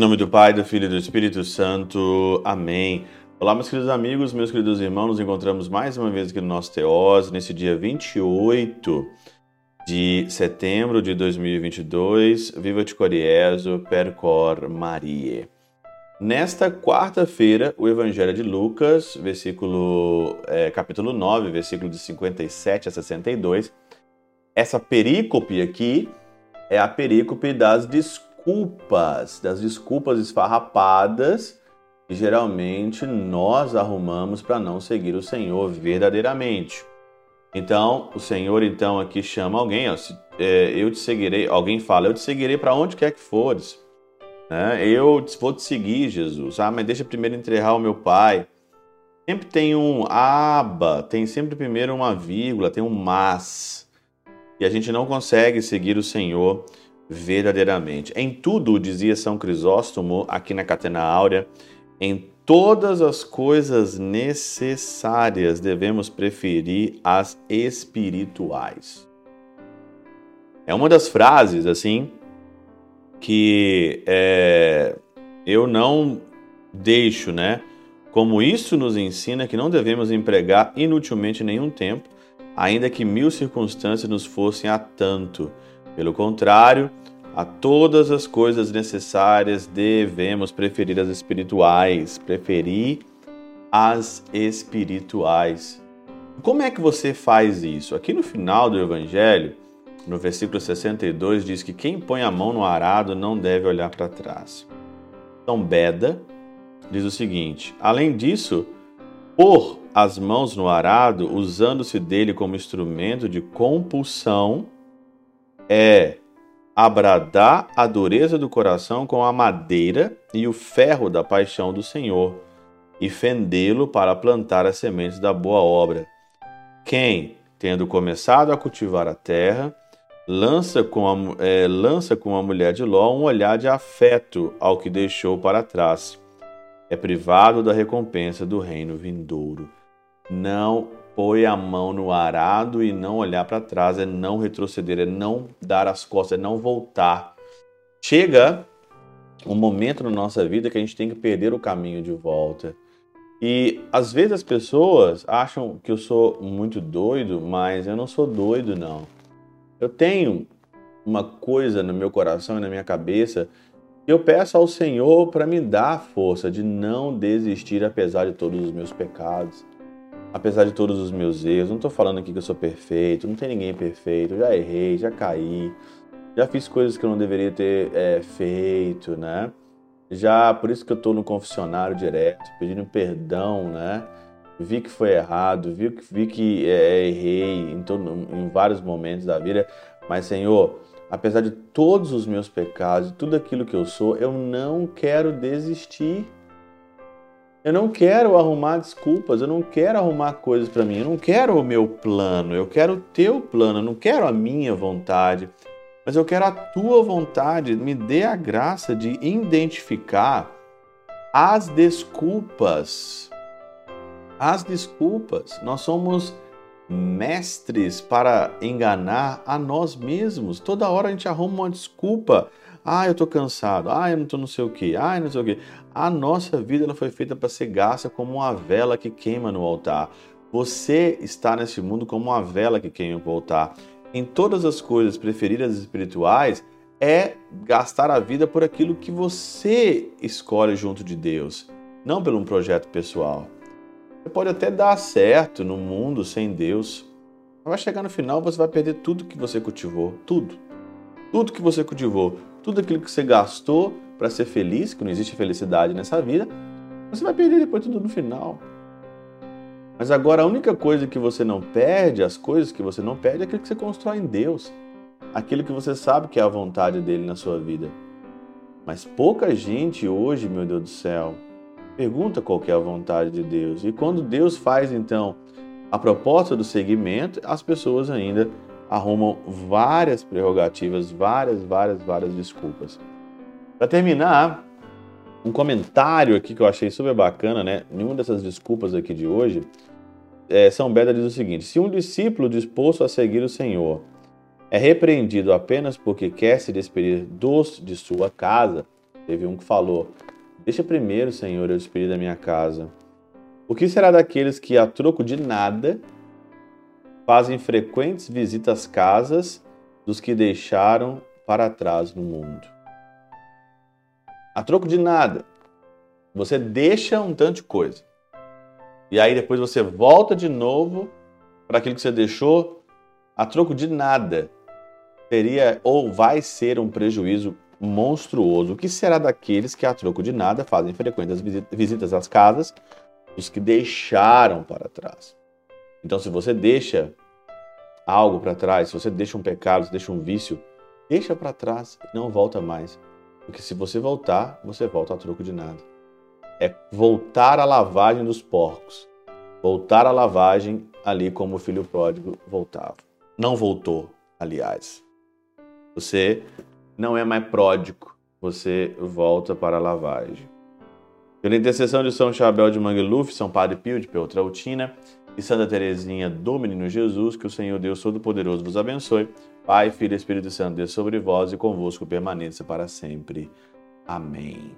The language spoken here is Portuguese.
nome do Pai, do Filho e do Espírito Santo. Amém. Olá, meus queridos amigos, meus queridos irmãos, nos encontramos mais uma vez aqui no nosso Teós, nesse dia 28 de setembro de 2022. Viva de Coriezo, Percor Marie. Nesta quarta-feira, o Evangelho de Lucas, versículo, é, capítulo 9, versículo de 57 a 62. Essa perícope aqui é a perícope das desculpas desculpas, das desculpas esfarrapadas que geralmente nós arrumamos para não seguir o Senhor verdadeiramente. Então, o Senhor então aqui chama alguém, ó, se, é, eu te seguirei, alguém fala, eu te seguirei para onde quer que fores. Né? Eu vou te seguir, Jesus. Ah, mas deixa primeiro enterrar o meu pai. Sempre tem um aba, tem sempre primeiro uma vírgula, tem um mas. E a gente não consegue seguir o Senhor verdadeiramente. Em tudo, dizia São Crisóstomo aqui na Catena Áurea, em todas as coisas necessárias devemos preferir as espirituais. É uma das frases, assim, que é, eu não deixo, né? Como isso nos ensina que não devemos empregar inutilmente nenhum tempo, ainda que mil circunstâncias nos fossem a tanto. Pelo contrário, a todas as coisas necessárias devemos preferir as espirituais, preferir as espirituais. Como é que você faz isso? Aqui no final do Evangelho, no versículo 62, diz que quem põe a mão no arado não deve olhar para trás. Então, Beda diz o seguinte: além disso, pôr as mãos no arado, usando-se dele como instrumento de compulsão, é abradar a dureza do coração com a madeira e o ferro da paixão do Senhor, e fendê-lo para plantar as sementes da boa obra. Quem, tendo começado a cultivar a terra, lança com a, é, lança com a mulher de Ló um olhar de afeto ao que deixou para trás. É privado da recompensa do reino vindouro. Não põe a mão no arado e não olhar para trás, é não retroceder, é não dar as costas, é não voltar. Chega um momento na nossa vida que a gente tem que perder o caminho de volta. E às vezes as pessoas acham que eu sou muito doido, mas eu não sou doido, não. Eu tenho uma coisa no meu coração e na minha cabeça eu peço ao Senhor para me dar a força de não desistir apesar de todos os meus pecados apesar de todos os meus erros, não estou falando aqui que eu sou perfeito, não tem ninguém perfeito, já errei, já caí, já fiz coisas que eu não deveria ter é, feito, né? Já, por isso que eu estou no confessionário direto, pedindo perdão, né? Vi que foi errado, vi, vi que é, errei em, todo, em vários momentos da vida, mas Senhor, apesar de todos os meus pecados, tudo aquilo que eu sou, eu não quero desistir. Eu não quero arrumar desculpas, eu não quero arrumar coisas para mim, eu não quero o meu plano, eu quero o teu plano, eu não quero a minha vontade, mas eu quero a tua vontade. Me dê a graça de identificar as desculpas. As desculpas. Nós somos mestres para enganar a nós mesmos. Toda hora a gente arruma uma desculpa ah, eu estou cansado. Ah, eu não estou não sei o que. Ah, não sei o que. A nossa vida ela foi feita para ser gasta como uma vela que queima no altar. Você está nesse mundo como uma vela que queima no altar. Em todas as coisas preferidas espirituais é gastar a vida por aquilo que você escolhe junto de Deus, não por um projeto pessoal. Você pode até dar certo no mundo sem Deus, mas vai chegar no final você vai perder tudo que você cultivou, tudo. Tudo que você cultivou, tudo aquilo que você gastou para ser feliz, que não existe felicidade nessa vida, você vai perder depois tudo no final. Mas agora a única coisa que você não perde, as coisas que você não perde, é aquilo que você constrói em Deus. Aquilo que você sabe que é a vontade dele na sua vida. Mas pouca gente hoje, meu Deus do céu, pergunta qual é a vontade de Deus. E quando Deus faz então a proposta do seguimento, as pessoas ainda arrumam várias prerrogativas, várias, várias, várias desculpas. Para terminar, um comentário aqui que eu achei super bacana, né? Nenhuma dessas desculpas aqui de hoje. É, São Beda diz o seguinte: se um discípulo disposto a seguir o Senhor é repreendido apenas porque quer se despedir dos de sua casa, Teve um que falou: Deixa primeiro, Senhor, eu despedir da minha casa. O que será daqueles que, a troco de nada, fazem frequentes visitas às casas dos que deixaram para trás no mundo? A troco de nada. Você deixa um tanto de coisa. E aí depois você volta de novo para aquilo que você deixou a troco de nada. Seria ou vai ser um prejuízo monstruoso. O que será daqueles que, a troco de nada, fazem frequentes visitas às casas dos que deixaram para trás? Então, se você deixa algo para trás, se você deixa um pecado, se deixa um vício, deixa para trás e não volta mais. Porque se você voltar, você volta a troco de nada. É voltar à lavagem dos porcos. Voltar à lavagem ali como o filho pródigo voltava. Não voltou, aliás. Você não é mais pródigo, você volta para a lavagem. Pela intercessão de São Chabel de Mangluf, São Padre Pio de Peltrautina e Santa Teresinha do Menino Jesus, que o Senhor Deus Todo-Poderoso vos abençoe. Pai, Filho e Espírito Santo, Deus sobre vós e convosco permaneça para sempre. Amém.